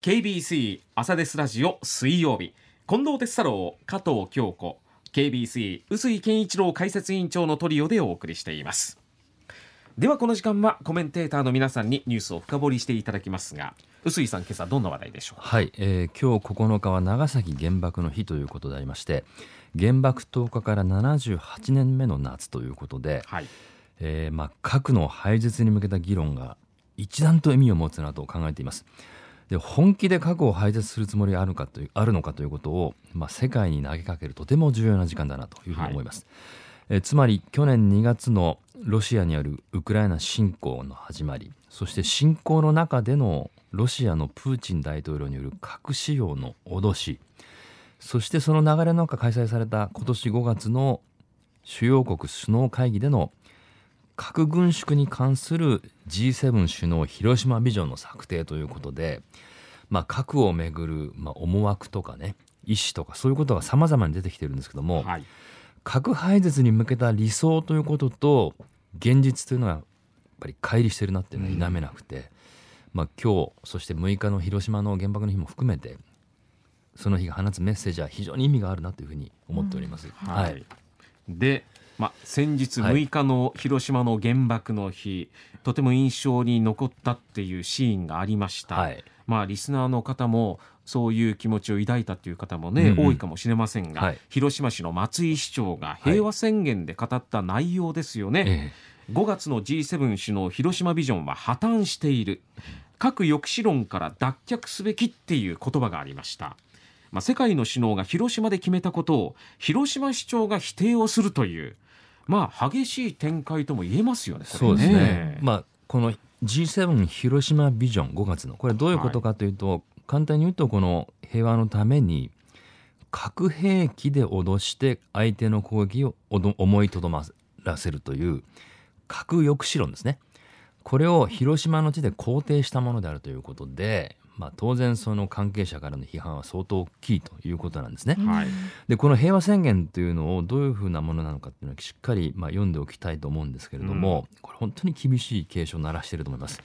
KBC 朝デスラジオ水曜日。近藤哲太郎加藤京子。KBC 臼井健一郎解説委員長のトリオでお送りしています。ではこの時間はコメンテーターの皆さんにニュースを深掘りしていただきますが臼井さん今朝どんな話題でしょう？はい、えー、今日9日は長崎原爆の日ということでありまして原爆投下から78年目の夏ということで、はい。えーまあ、核の廃絶に向けた議論が一段と意味を持つなと考えています。で本気で核を廃絶するつもりがあるかというあるのかということを、まあ、世界に投げかけるとても重要な時間だなというふうに思います。はい、えつまり去年2月のロシアによるウクライナ侵攻の始まりそして侵攻の中でのロシアのプーチン大統領による核使用の脅しそしてその流れの中開催された今年5月の主要国首脳会議での核軍縮に関する G7 首脳広島ビジョンの策定ということで、まあ、核をめぐる、まあ、思惑とかね意思とかそういうことがさまざまに出てきてるんですけども、はい、核廃絶に向けた理想ということと現実というのはやっぱり乖離してるなっていうのは否めなくて、うん、まあ、今日そして6日の広島の原爆の日も含めてその日が放つメッセージは非常に意味があるなというふうに思っております。うん、はい、でまあ、先日6日の広島の原爆の日、はい、とても印象に残ったっていうシーンがありました、はい、まあ、リスナーの方もそういう気持ちを抱いたという方もね、うんうん、多いかもしれませんが、はい、広島市の松井市長が平和宣言で語った内容ですよね、5月の G7 首脳広島ビジョンは破綻している。核抑止論から脱却すべきっていう言葉がありました。まあ、世界の首脳が広島で決めたことを広島市長が否定をするというまあ激しい展開とも言えますよね。そうですね。まあこの G7 広島ビジョン5月のこれどういうことかというと、はい、簡単に言うとこの平和のために核兵器で脅して相手の攻撃を思いとどまらせるという核抑止論ですね。これを広島の地で肯定したものであるということで、まあ、当然その関係者からの批判は相当大きいということなんですね。はい、でこの平和宣言というのをどういうふうなものなのかっていうのはしっかりまあ読んでおきたいと思うんですけれども、うん、これ本当に厳しい警鐘を鳴らしていると思います。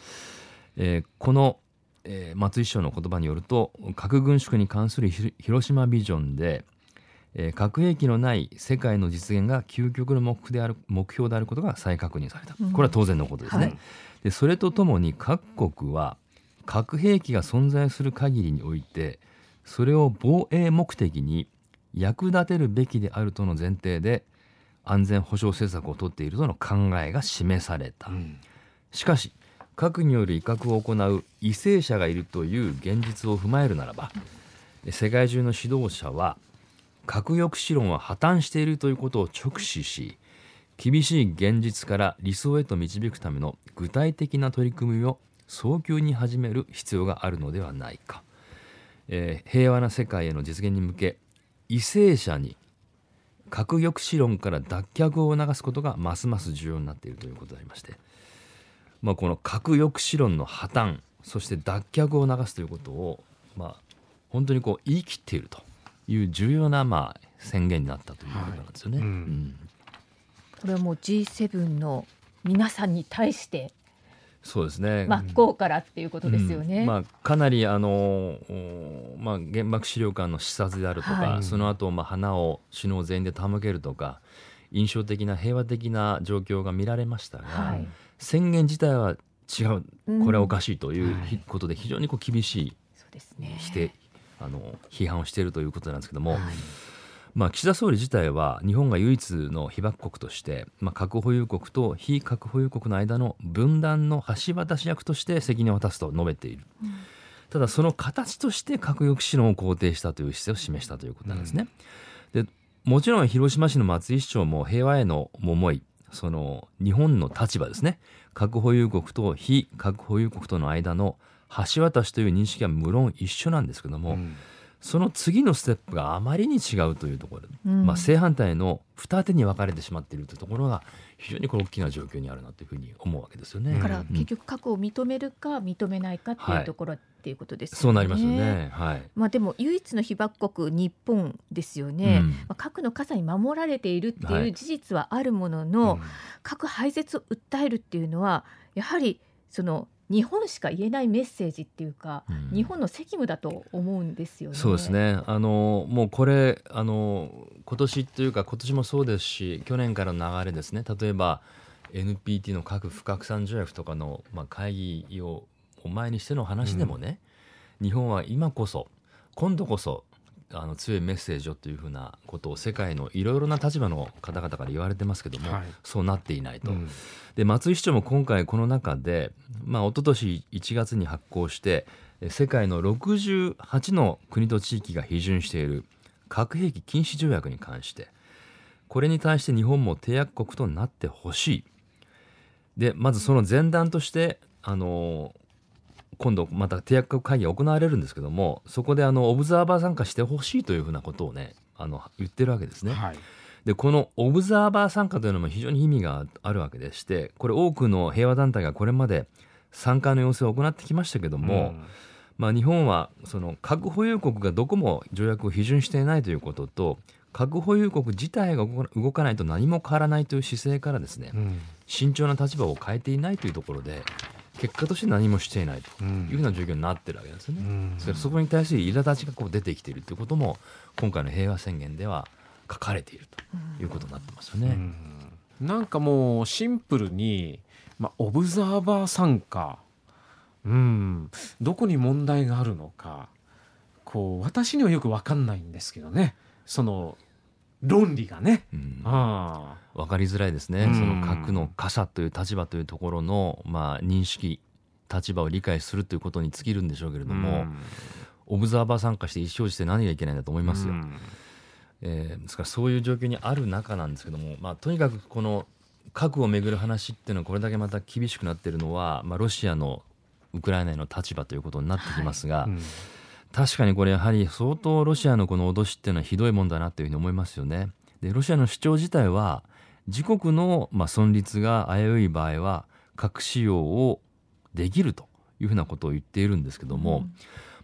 えー、この、えー、松井市長の言葉によると核軍縮に関する広島ビジョンでえー、核兵器のない世界の実現が究極の目である目標であることが再確認された、これは当然のことですね。はい、でそれとともに各国は核兵器が存在する限りにおいてそれを防衛目的に役立てるべきであるとの前提で安全保障政策をとっているとの考えが示された、うん、しかし核による威嚇を行う為政者がいるという現実を踏まえるならば世界中の指導者は核抑止論は破綻しているということを直視し厳しい現実から理想へと導くための具体的な取り組みを早急に始める必要があるのではないか、えー、平和な世界への実現に向け為政者に核抑止論から脱却を促すことがますます重要になっているということでありまして、まあ、この核抑止論の破綻そして脱却を促すということを、まあ、本当にこう言い切っているという重要なまあ宣言になったということなんですよね。はい。うん、これはもう G7 の皆さんに対してそうですね。真っ向からっていうことですよね。うん、まあ、かなりあの、まあ、原爆資料館の視察であるとか、はい、その後、まあ花を首脳全員で手向けるとか印象的な平和的な状況が見られましたが、はい、宣言自体は違うこれはおかしいということで非常にこう厳しい否定、あの批判をしているということなんですけども。はいまあ、岸田総理自体は日本が唯一の被爆国として、まあ、核保有国と非核保有国の間の分断の橋渡し役として責任を果たすと述べている、うん、ただその形として核抑止論を肯定したという姿勢を示したということなんですね。うん、でもちろん広島市の松井市長も平和への思いその日本の立場ですね。核保有国と非核保有国との間の橋渡しという認識は無論一緒なんですけども、うんその次のステップがあまりに違うというところ、うん、まあ、正反対の二手に分かれてしまっているというところが非常にこれ大きな状況にあるなというふうに思うわけですよね。だから結局核を認めるか認めないかっていうところ、はい、っていうことですよね。そうなりますよね。はい。まあでも唯一の被爆国日本ですよね。うん、まあ核の傘に守られているっていう事実はあるものの、はいうん、核廃絶を訴えるっていうのはやはりその日本しか言えないメッセージっていうか、うん、日本の責務だと思うんですよね。そうですね。あのもうこれあの今年というか今年もそうですし、去年からの流れですね。例えば NPT の核不拡散条約とかのまあ会議を前にしての話でもね、うん、日本は今こそ今度こそあの強いメッセージをというふうなことを世界のいろいろな立場の方々から言われてますけども、はい、そうなっていないと。うん、で松井市長も今回この中で、まあ、一昨年1月に発行して世界の68の国と地域が批准している核兵器禁止条約に関してこれに対して日本も締約国となってほしい。でまずその前段としてあの今度また締約国会議が行われるんですけどもそこであのオブザーバー参加してほしいというふうなことをねあの言ってるわけですね。はい、でこのオブザーバー参加というのも非常に意味があるわけでしてこれ多くの平和団体がこれまで参加の要請を行ってきましたけども、うん、まあ、日本はその核保有国がどこも条約を批准していないということと核保有国自体が動かないと何も変わらないという姿勢からですね、うん、慎重な立場を変えていないというところで結果として何もしていないというふうな状況になってるわけですよね。うん、そそこに対する苛立ちがこう出てきているということも今回の平和宣言では書かれているということになってますよね。うん。なんかもうシンプルに、まあ、オブザーバー参加、うん、どこに問題があるのか。こう私にはよく分かんないんですけどね。その論理がね、うん、あ分かりづらいですね、うん、その核の傘という立場というところの、まあ、認識立場を理解するということに尽きるんでしょうけれども、うん、オブザーバー参加して一生して何がいけないんだと思いますよ。うん、えー、ですからそういう状況にある中なんですけども、まあ、とにかくこの核をめぐる話っていうのはこれだけまた厳しくなっているのは、まあ、ロシアのウクライナへの立場ということになってきますが、はい。うん。確かにこれやはり相当ロシアのこの脅しっていうのはひどいもんだなというふうに思いますよね。でロシアの主張自体は自国のまあ存立が危うい場合は核使用をできるというふうなことを言っているんですけども、うん、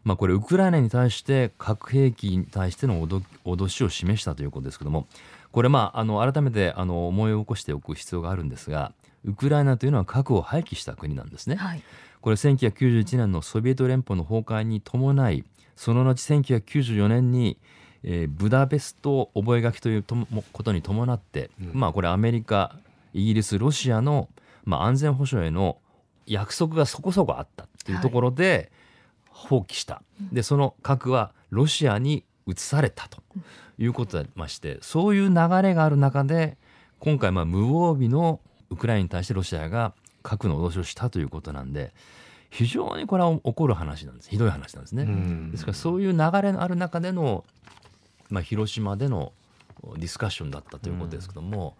まあ、これウクライナに対して核兵器に対しての脅しを示したということですけどもこれまああの改めてあの思い起こしておく必要があるんですがウクライナというのは核を廃棄した国なんですね。はい、これ1991年のソビエト連邦の崩壊に伴いその後1994年に、えー、ブダペスト覚書というとことに伴って、うん、まあこれアメリカイギリスロシアの、まあ、安全保障への約束がそこそこあったっていうところで放棄した、はい、でその核はロシアに移されたということでましてそういう流れがある中で今回まあ無防備のウクライナに対してロシアが核の脅しをしたということなんで非常にこれは起こる話なんです。ひどい話なんですね。ですからそういう流れのある中での、まあ、広島でのディスカッションだったということですけども、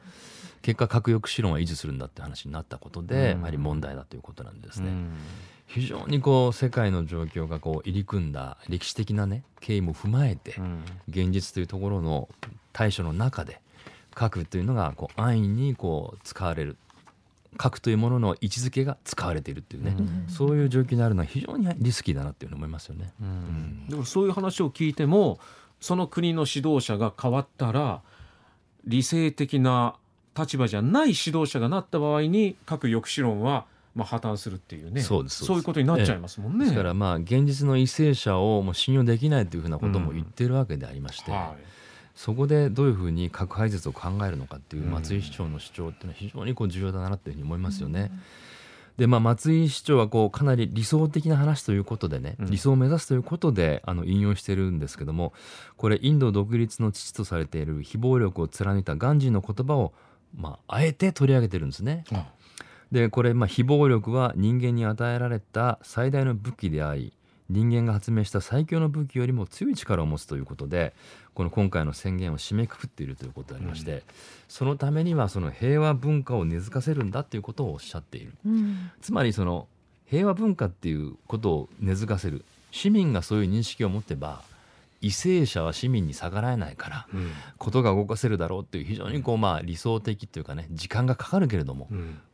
結果核抑止論は維持するんだって話になったことで、やはり問題だということなんですね。非常にこう世界の状況がこう入り組んだ歴史的なね経緯も踏まえて、現実というところの対処の中で核というのがこう安易にこう使われる核というものの位置づけが使われているっていうね、うん、そういう状況にあるのは非常にリスキーだなっていうふうに思いますよね。うん、でもそういう話を聞いてもその国の指導者が変わったら理性的な立場じゃない指導者がなった場合に核抑止論はまあ破綻するっていうねそうですそういうことになっちゃいますもんね。ですからまあ現実の為政者をもう信用できないというふうなことも言ってるわけでありまして。うんはいそこでどういうふうに核廃絶を考えるのかっていう松井市長の主張っていうのは非常にこう重要だなというふうに思いますよね。でまあ、松井市長はこうかなり理想的な話ということでね、理想を目指すということであの引用してるんですけどもこれインド独立の父とされている非暴力を貫いたガンジーの言葉を、まあ、あえて取り上げてるんですね。でこれ、まあ、非暴力は人間に与えられた最大の武器であり人間が発明した最強の武器よりも強い力を持つということでこの今回の宣言を締めくくっているということでありまして、うん、そのためにはその平和文化を根付かせるんだということをおっしゃっている、うん、つまりその平和文化っていうことを根付かせる市民がそういう認識を持ってば為政者は市民に逆らえないから、うん、ことが動かせるだろうっていう非常にこうまあ理想的というかね時間がかかるけれども、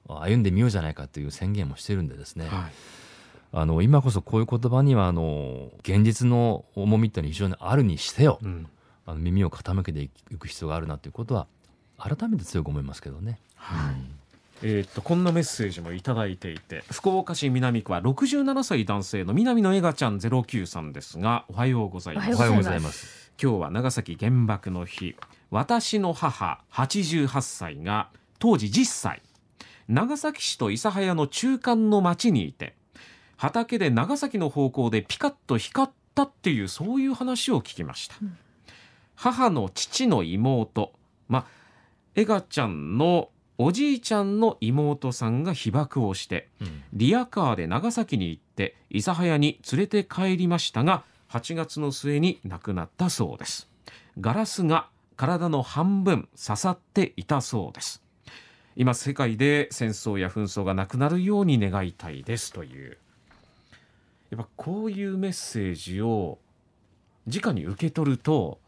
歩んでみようじゃないかという宣言もしてるんでですね、はいあの今こそこういう言葉にはあの現実の重みっていうのは非常にあるにしてよ、うん、あの耳を傾けていく必要があるなということは改めて強く思いますけどね。はい、うん。えー、っとこんなメッセージもいただいていて福岡市南区は67歳男性の南のエガちゃん09さんですがおはようございます。おはようございます。今日は長崎原爆の日。私の母88歳が当時10歳。長崎市と諫早の中間の町にいて畑で長崎の方向でピカッと光ったっていうそういう話を聞きました、うん、母の父の妹まあエガちゃんのおじいちゃんの妹さんが被爆をして、うん、リアカーで長崎に行って諫早に連れて帰りましたが8月の末に亡くなったそうです。ガラスが体の半分刺さっていたそうです。今世界で戦争や紛争がなくなるように願いたいですというやっぱこういうメッセージを直に受け取ると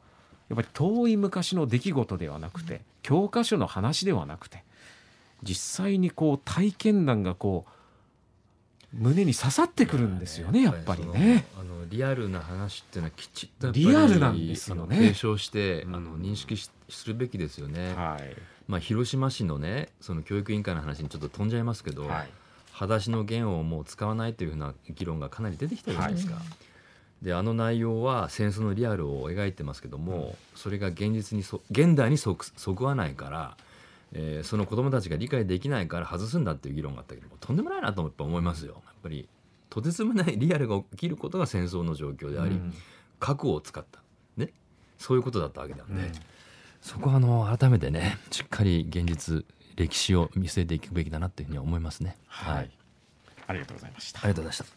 やっぱり遠い昔の出来事ではなくて教科書の話ではなくて実際にこう体験談がこう胸に刺さってくるんですよねやっぱりね。あのリアルな話っていうのはきちっとリアルなんですよね。継承して、あの認識するべきですよね。はい、まあ広島市のねその教育委員会の話にちょっと飛んじゃいますけど、はい、裸足の弦をもう使わないというふうな議論がかなり出てきてるじゃないですか。はい、であの内容は戦争のリアルを描いてますけども、うん、それが現実にそ現代にそぐわないから。えー、その子どもたちが理解できないから外すんだっていう議論があったけどとんでもないなと思いますよ。やっぱりとてつもないリアルが起きることが戦争の状況であり、うん、核を使った、ね、そういうことだったわけなんで、うん、そこはあの改めてねしっかり現実歴史を見据えていくべきだなというふうに思いますね。はい、はい、ありがとうございました。ありがとうございました。